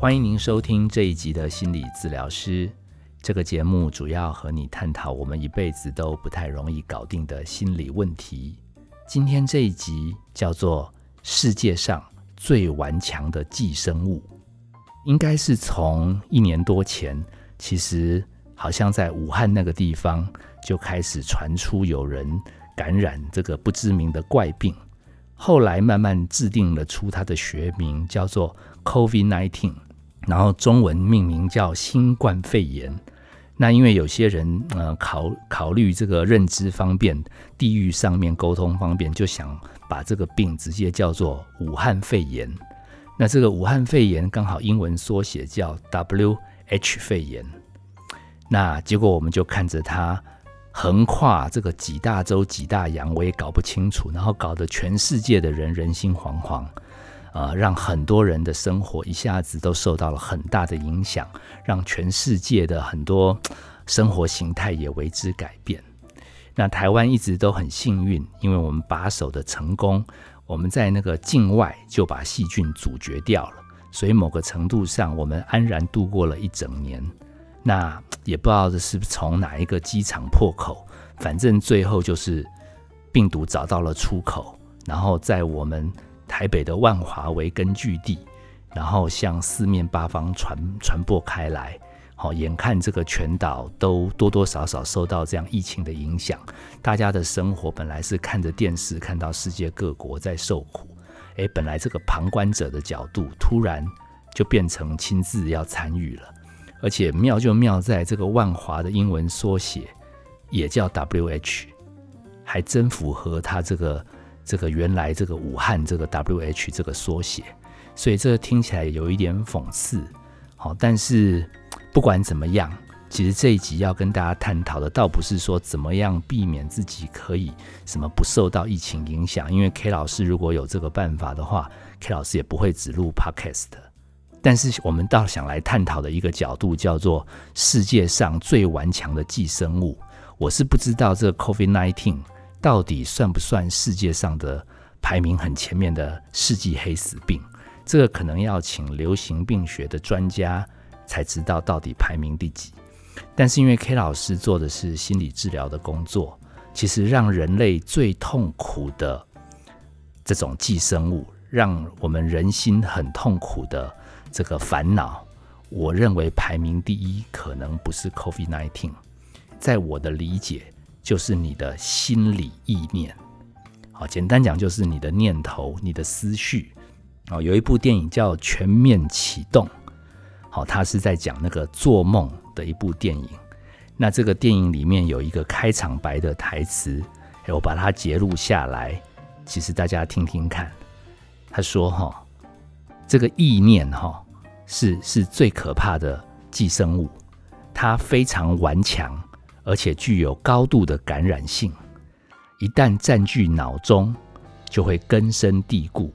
欢迎您收听这一集的心理治疗师。这个节目主要和你探讨我们一辈子都不太容易搞定的心理问题。今天这一集叫做“世界上最顽强的寄生物”，应该是从一年多前，其实好像在武汉那个地方就开始传出有人感染这个不知名的怪病，后来慢慢制定了出它的学名，叫做 COVID-19。然后中文命名叫新冠肺炎。那因为有些人呃考考虑这个认知方便，地域上面沟通方便，就想把这个病直接叫做武汉肺炎。那这个武汉肺炎刚好英文缩写叫 W H 肺炎。那结果我们就看着它横跨这个几大洲几大洋，我也搞不清楚，然后搞得全世界的人人心惶惶。呃，让很多人的生活一下子都受到了很大的影响，让全世界的很多生活形态也为之改变。那台湾一直都很幸运，因为我们把守的成功，我们在那个境外就把细菌阻绝掉了，所以某个程度上，我们安然度过了一整年。那也不知道这是从哪一个机场破口，反正最后就是病毒找到了出口，然后在我们。台北的万华为根据地，然后向四面八方传传播开来。好，眼看这个全岛都多多少少受到这样疫情的影响，大家的生活本来是看着电视看到世界各国在受苦，诶，本来这个旁观者的角度突然就变成亲自要参与了。而且妙就妙在这个万华的英文缩写也叫 W H，还真符合它这个。这个原来这个武汉这个 W H 这个缩写，所以这个听起来有一点讽刺，好，但是不管怎么样，其实这一集要跟大家探讨的，倒不是说怎么样避免自己可以什么不受到疫情影响，因为 K 老师如果有这个办法的话，K 老师也不会只录 Podcast。但是我们倒想来探讨的一个角度叫做世界上最顽强的寄生物，我是不知道这个 Covid nineteen。到底算不算世界上的排名很前面的世纪黑死病？这个可能要请流行病学的专家才知道到底排名第几。但是因为 K 老师做的是心理治疗的工作，其实让人类最痛苦的这种寄生物，让我们人心很痛苦的这个烦恼，我认为排名第一可能不是 COVID-19，在我的理解。就是你的心理意念，好，简单讲就是你的念头、你的思绪。哦，有一部电影叫《全面启动》，好，它是在讲那个做梦的一部电影。那这个电影里面有一个开场白的台词，我把它截录下来，其实大家听听看。他说：“哈，这个意念哈是是最可怕的寄生物，它非常顽强。”而且具有高度的感染性，一旦占据脑中，就会根深蒂固，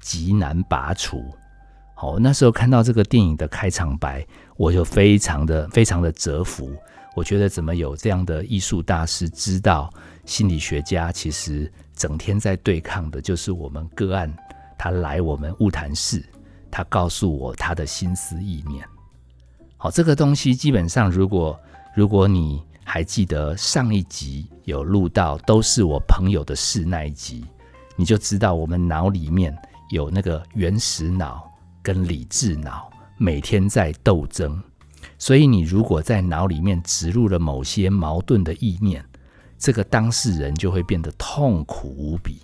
极难拔除。好，那时候看到这个电影的开场白，我就非常的非常的折服。我觉得怎么有这样的艺术大师知道心理学家其实整天在对抗的就是我们个案，他来我们物谈室，他告诉我他的心思意念。好，这个东西基本上，如果如果你还记得上一集有录到都是我朋友的事那一集，你就知道我们脑里面有那个原始脑跟理智脑每天在斗争，所以你如果在脑里面植入了某些矛盾的意念，这个当事人就会变得痛苦无比，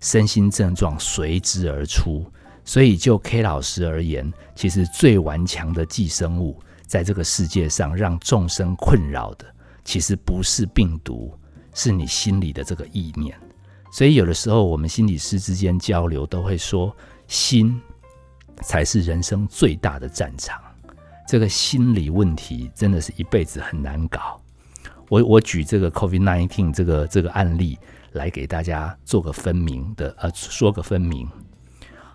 身心症状随之而出。所以就 K 老师而言，其实最顽强的寄生物，在这个世界上让众生困扰的。其实不是病毒，是你心里的这个意念。所以有的时候，我们心理师之间交流都会说，心才是人生最大的战场。这个心理问题真的是一辈子很难搞。我我举这个 COVID-19 这个这个案例来给大家做个分明的，呃，说个分明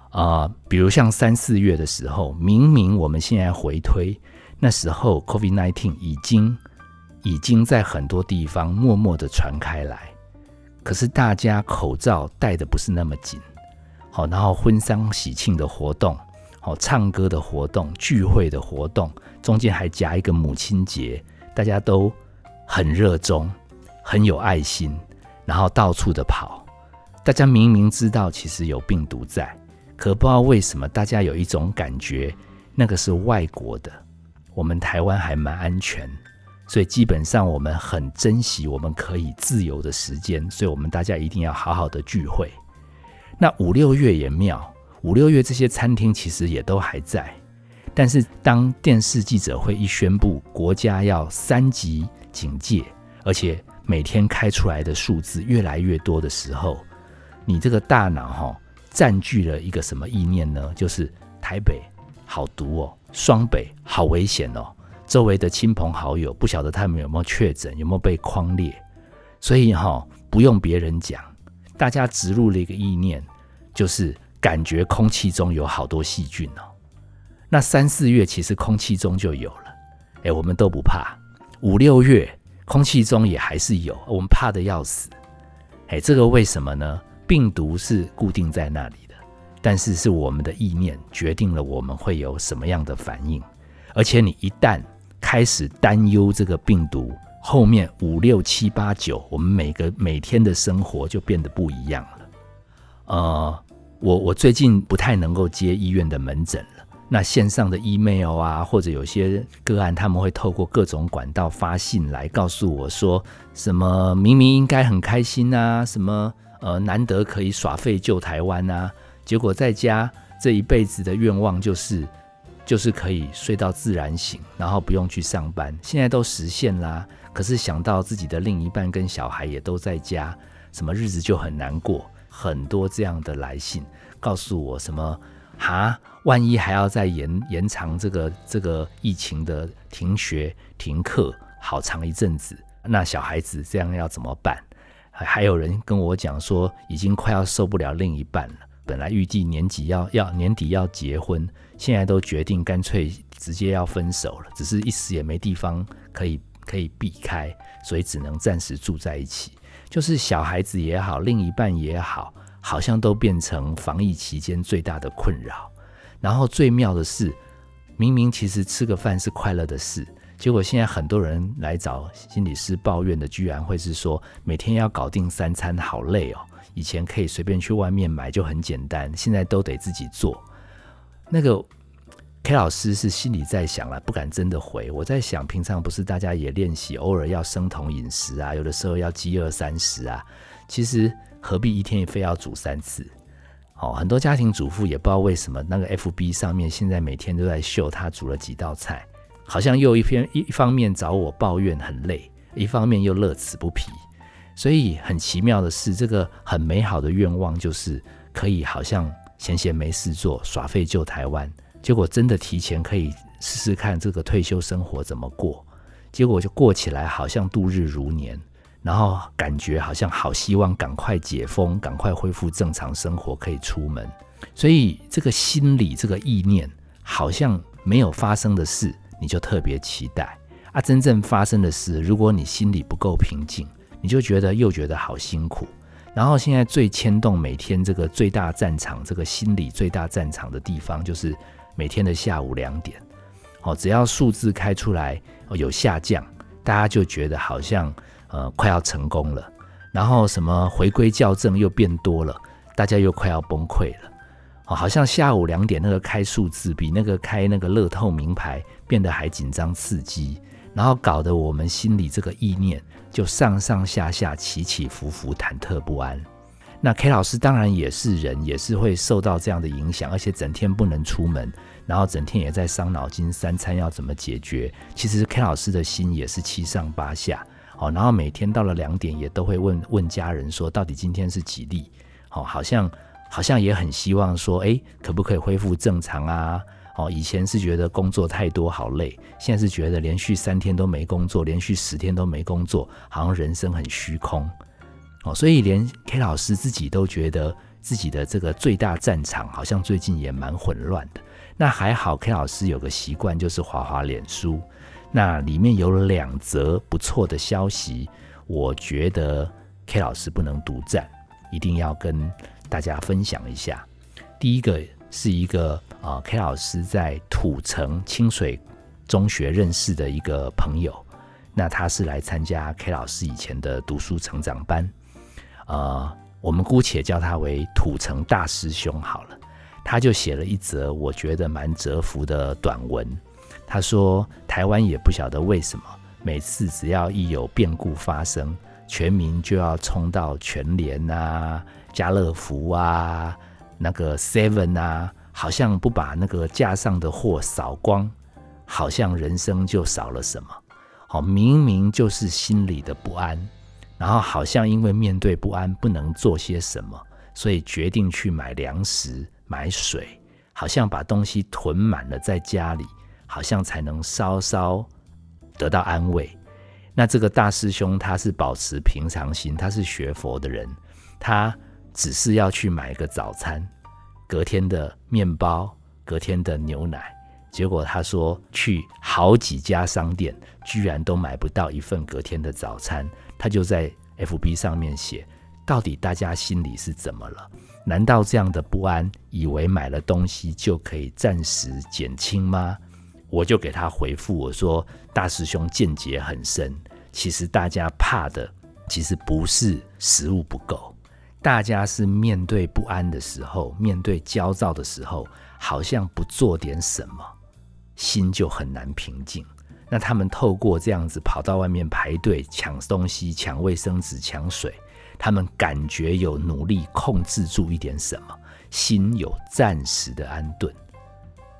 啊。比如像三四月的时候，明明我们现在回推，那时候 COVID-19 已经。已经在很多地方默默的传开来，可是大家口罩戴的不是那么紧，好，然后婚丧喜庆的活动，好，唱歌的活动、聚会的活动，中间还夹一个母亲节，大家都很热衷、很有爱心，然后到处的跑。大家明明知道其实有病毒在，可不知道为什么大家有一种感觉，那个是外国的，我们台湾还蛮安全，所以基本上我们很珍惜我们可以自由的时间，所以我们大家一定要好好的聚会。那五六月也妙。五六月这些餐厅其实也都还在，但是当电视记者会一宣布国家要三级警戒，而且每天开出来的数字越来越多的时候，你这个大脑哈占据了一个什么意念呢？就是台北好毒哦，双北好危险哦，周围的亲朋好友不晓得他们有没有确诊，有没有被框列，所以哈不用别人讲，大家植入了一个意念，就是。感觉空气中有好多细菌哦，那三四月其实空气中就有了，哎，我们都不怕。五六月空气中也还是有，我们怕的要死。哎，这个为什么呢？病毒是固定在那里的，但是是我们的意念决定了我们会有什么样的反应。而且你一旦开始担忧这个病毒，后面五六七八九，我们每个每天的生活就变得不一样了。呃。我我最近不太能够接医院的门诊了。那线上的 email 啊，或者有些个案，他们会透过各种管道发信来告诉我说，什么明明应该很开心啊，什么呃难得可以耍废救台湾啊，结果在家这一辈子的愿望就是就是可以睡到自然醒，然后不用去上班，现在都实现啦。可是想到自己的另一半跟小孩也都在家，什么日子就很难过。很多这样的来信告诉我什么？哈，万一还要再延延长这个这个疫情的停学停课好长一阵子，那小孩子这样要怎么办？还有人跟我讲说，已经快要受不了另一半了。本来预计年底要要年底要结婚，现在都决定干脆直接要分手了。只是一时也没地方可以可以避开，所以只能暂时住在一起。就是小孩子也好，另一半也好，好像都变成防疫期间最大的困扰。然后最妙的是，明明其实吃个饭是快乐的事，结果现在很多人来找心理师抱怨的，居然会是说每天要搞定三餐，好累哦。以前可以随便去外面买就很简单，现在都得自己做。那个。K 老师是心里在想了，不敢真的回。我在想，平常不是大家也练习，偶尔要生酮饮食啊，有的时候要饥饿三十啊。其实何必一天非要煮三次？哦，很多家庭主妇也不知道为什么，那个 FB 上面现在每天都在秀她煮了几道菜，好像又一篇一方面找我抱怨很累，一方面又乐此不疲。所以很奇妙的是，这个很美好的愿望就是可以好像闲闲没事做，耍废救台湾。结果真的提前可以试试看这个退休生活怎么过，结果就过起来好像度日如年，然后感觉好像好希望赶快解封，赶快恢复正常生活，可以出门。所以这个心理这个意念，好像没有发生的事，你就特别期待啊；真正发生的事，如果你心里不够平静，你就觉得又觉得好辛苦。然后现在最牵动每天这个最大战场，这个心理最大战场的地方就是。每天的下午两点，哦，只要数字开出来有下降，大家就觉得好像呃快要成功了。然后什么回归校正又变多了，大家又快要崩溃了。哦，好像下午两点那个开数字比那个开那个乐透名牌变得还紧张刺激，然后搞得我们心里这个意念就上上下下起起伏伏，忐忑不安。那 K 老师当然也是人，也是会受到这样的影响，而且整天不能出门，然后整天也在伤脑筋，三餐要怎么解决？其实 K 老师的心也是七上八下，哦，然后每天到了两点也都会问问家人说，到底今天是几例？哦，好像好像也很希望说，哎，可不可以恢复正常啊？哦，以前是觉得工作太多好累，现在是觉得连续三天都没工作，连续十天都没工作，好像人生很虚空。哦，所以连 K 老师自己都觉得自己的这个最大战场好像最近也蛮混乱的。那还好，K 老师有个习惯，就是滑滑脸书。那里面有两则不错的消息，我觉得 K 老师不能独占，一定要跟大家分享一下。第一个是一个啊 K 老师在土城清水中学认识的一个朋友。那他是来参加 K 老师以前的读书成长班，呃，我们姑且叫他为土城大师兄好了。他就写了一则我觉得蛮折服的短文。他说，台湾也不晓得为什么，每次只要一有变故发生，全民就要冲到全联啊、家乐福啊、那个 Seven 啊，好像不把那个架上的货扫光，好像人生就少了什么。好，明明就是心里的不安，然后好像因为面对不安不能做些什么，所以决定去买粮食、买水，好像把东西囤满了在家里，好像才能稍稍得到安慰。那这个大师兄他是保持平常心，他是学佛的人，他只是要去买个早餐，隔天的面包，隔天的牛奶。结果他说去好几家商店，居然都买不到一份隔天的早餐。他就在 FB 上面写：到底大家心里是怎么了？难道这样的不安，以为买了东西就可以暂时减轻吗？我就给他回复我说：大师兄见解很深，其实大家怕的其实不是食物不够，大家是面对不安的时候，面对焦躁的时候，好像不做点什么。心就很难平静。那他们透过这样子跑到外面排队抢东西、抢卫生纸、抢水，他们感觉有努力控制住一点什么，心有暂时的安顿。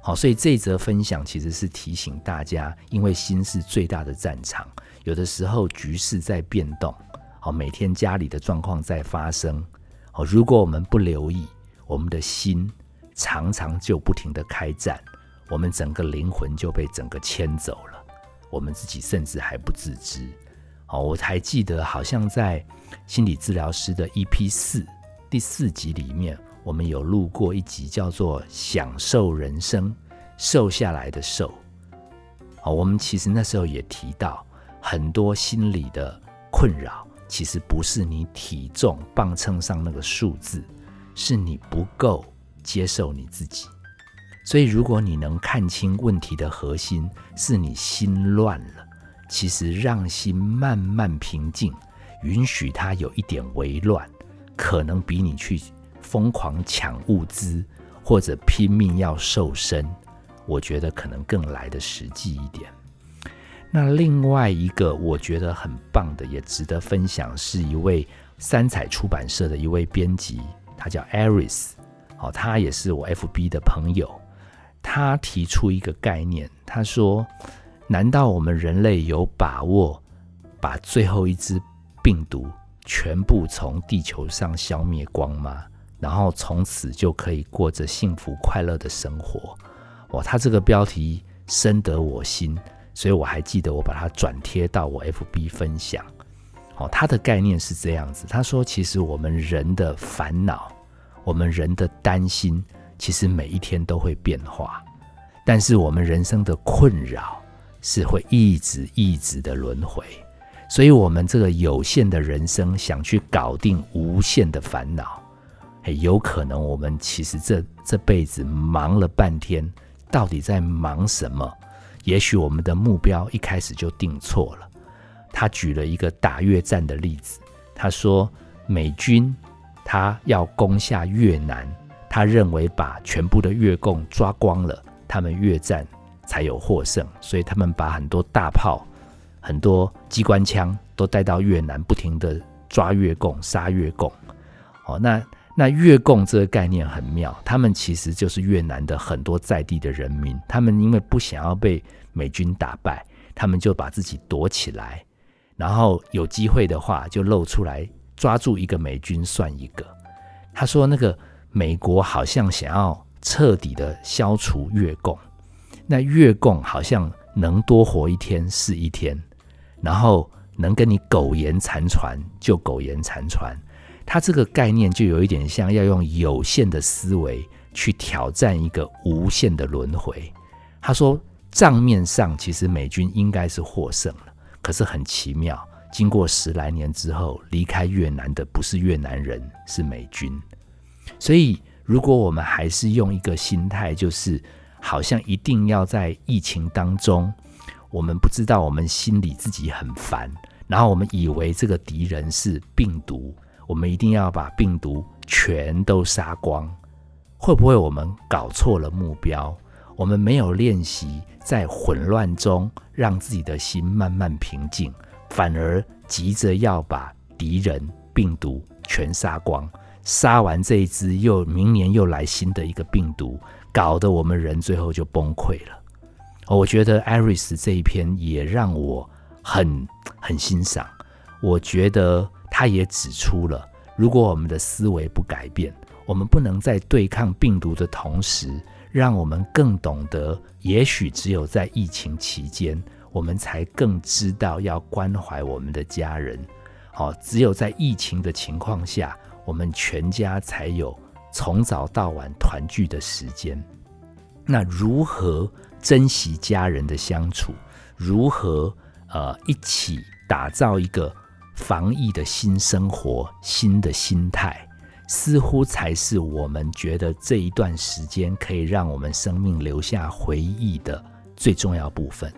好，所以这则分享其实是提醒大家，因为心是最大的战场，有的时候局势在变动，好，每天家里的状况在发生，好，如果我们不留意，我们的心常常就不停的开战。我们整个灵魂就被整个牵走了，我们自己甚至还不自知。哦，我还记得，好像在心理治疗师的 EP 四第四集里面，我们有录过一集叫做《享受人生》，瘦下来的瘦。哦，我们其实那时候也提到，很多心理的困扰，其实不是你体重磅秤上那个数字，是你不够接受你自己。所以，如果你能看清问题的核心是你心乱了，其实让心慢慢平静，允许它有一点微乱，可能比你去疯狂抢物资或者拼命要瘦身，我觉得可能更来的实际一点。那另外一个我觉得很棒的，也值得分享，是一位三彩出版社的一位编辑，他叫 Aris，哦，他也是我 FB 的朋友。他提出一个概念，他说：“难道我们人类有把握把最后一只病毒全部从地球上消灭光吗？然后从此就可以过着幸福快乐的生活？”哇，他这个标题深得我心，所以我还记得我把它转贴到我 FB 分享。哦，他的概念是这样子，他说：“其实我们人的烦恼，我们人的担心。”其实每一天都会变化，但是我们人生的困扰是会一直一直的轮回，所以，我们这个有限的人生想去搞定无限的烦恼，有可能我们其实这这辈子忙了半天，到底在忙什么？也许我们的目标一开始就定错了。他举了一个打越战的例子，他说美军他要攻下越南。他认为把全部的越共抓光了，他们越战才有获胜，所以他们把很多大炮、很多机关枪都带到越南，不停的抓越共、杀越共。哦，那那越共这个概念很妙，他们其实就是越南的很多在地的人民，他们因为不想要被美军打败，他们就把自己躲起来，然后有机会的话就露出来抓住一个美军算一个。他说那个。美国好像想要彻底的消除越共，那越共好像能多活一天是一天，然后能跟你苟延残喘就苟延残喘。他这个概念就有一点像要用有限的思维去挑战一个无限的轮回。他说账面上其实美军应该是获胜了，可是很奇妙，经过十来年之后，离开越南的不是越南人，是美军。所以，如果我们还是用一个心态，就是好像一定要在疫情当中，我们不知道我们心里自己很烦，然后我们以为这个敌人是病毒，我们一定要把病毒全都杀光。会不会我们搞错了目标？我们没有练习在混乱中让自己的心慢慢平静，反而急着要把敌人病毒全杀光。杀完这一只，又明年又来新的一个病毒，搞得我们人最后就崩溃了。我觉得艾瑞斯这一篇也让我很很欣赏。我觉得他也指出了，如果我们的思维不改变，我们不能在对抗病毒的同时，让我们更懂得，也许只有在疫情期间，我们才更知道要关怀我们的家人。好，只有在疫情的情况下，我们全家才有从早到晚团聚的时间。那如何珍惜家人的相处？如何呃一起打造一个防疫的新生活、新的心态？似乎才是我们觉得这一段时间可以让我们生命留下回忆的最重要部分。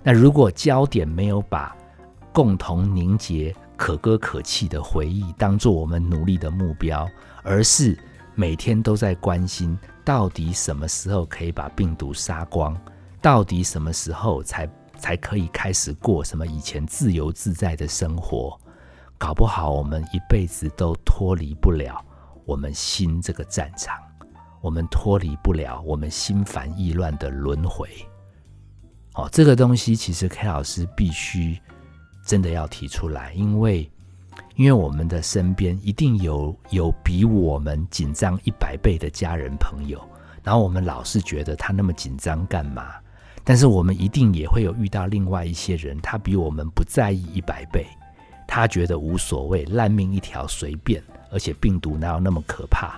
那如果焦点没有把共同凝结可歌可泣的回忆当做我们努力的目标，而是每天都在关心到底什么时候可以把病毒杀光，到底什么时候才才可以开始过什么以前自由自在的生活。搞不好我们一辈子都脱离不了我们心这个战场，我们脱离不了我们心烦意乱的轮回。哦，这个东西其实 K 老师必须真的要提出来，因为因为我们的身边一定有有比我们紧张一百倍的家人朋友，然后我们老是觉得他那么紧张干嘛？但是我们一定也会有遇到另外一些人，他比我们不在意一百倍。他觉得无所谓，烂命一条，随便。而且病毒哪有那么可怕？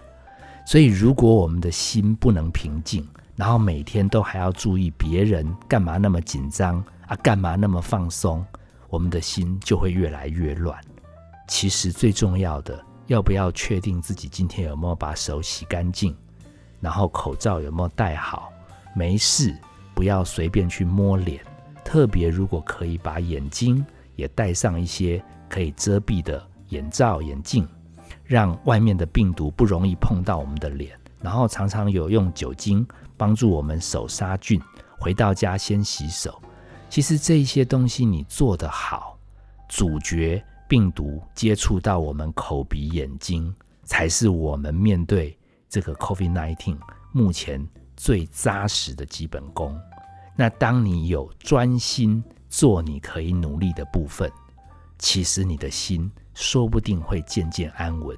所以，如果我们的心不能平静，然后每天都还要注意别人干嘛那么紧张啊，干嘛那么放松，我们的心就会越来越乱。其实最重要的，要不要确定自己今天有没有把手洗干净，然后口罩有没有戴好？没事，不要随便去摸脸，特别如果可以把眼睛也戴上一些。可以遮蔽的眼罩、眼镜，让外面的病毒不容易碰到我们的脸。然后常常有用酒精帮助我们手杀菌。回到家先洗手。其实这一些东西你做得好，阻绝病毒接触到我们口鼻眼睛，才是我们面对这个 COVID-19 目前最扎实的基本功。那当你有专心做你可以努力的部分。其实你的心说不定会渐渐安稳。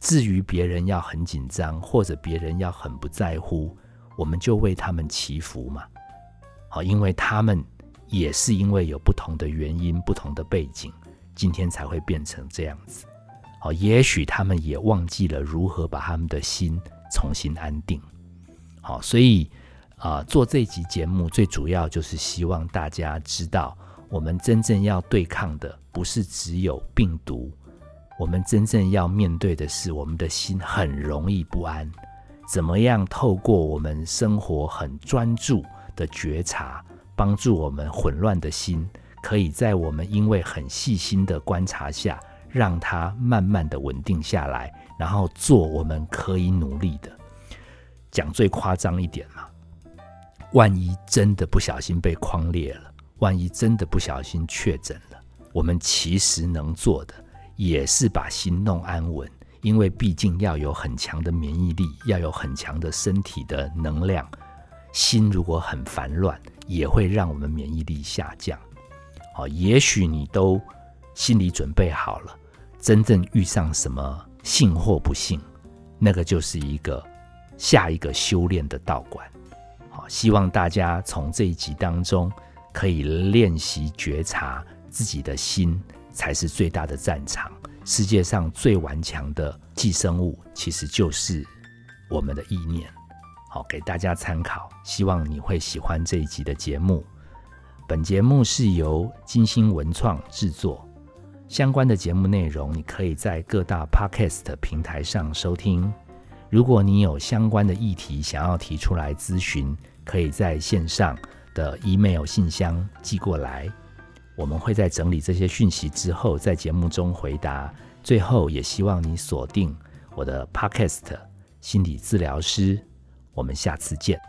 至于别人要很紧张，或者别人要很不在乎，我们就为他们祈福嘛。好，因为他们也是因为有不同的原因、不同的背景，今天才会变成这样子。好，也许他们也忘记了如何把他们的心重新安定。好，所以啊，做这集节目最主要就是希望大家知道。我们真正要对抗的不是只有病毒，我们真正要面对的是我们的心很容易不安。怎么样透过我们生活很专注的觉察，帮助我们混乱的心，可以在我们因为很细心的观察下，让它慢慢的稳定下来，然后做我们可以努力的。讲最夸张一点嘛，万一真的不小心被框裂了。万一真的不小心确诊了，我们其实能做的也是把心弄安稳，因为毕竟要有很强的免疫力，要有很强的身体的能量。心如果很烦乱，也会让我们免疫力下降。好，也许你都心理准备好了，真正遇上什么幸或不幸，那个就是一个下一个修炼的道馆。好，希望大家从这一集当中。可以练习觉察自己的心，才是最大的战场。世界上最顽强的寄生物，其实就是我们的意念。好，给大家参考，希望你会喜欢这一集的节目。本节目是由金星文创制作，相关的节目内容你可以在各大 Podcast 平台上收听。如果你有相关的议题想要提出来咨询，可以在线上的 email 信箱寄过来，我们会在整理这些讯息之后，在节目中回答。最后也希望你锁定我的 podcast 心理治疗师，我们下次见。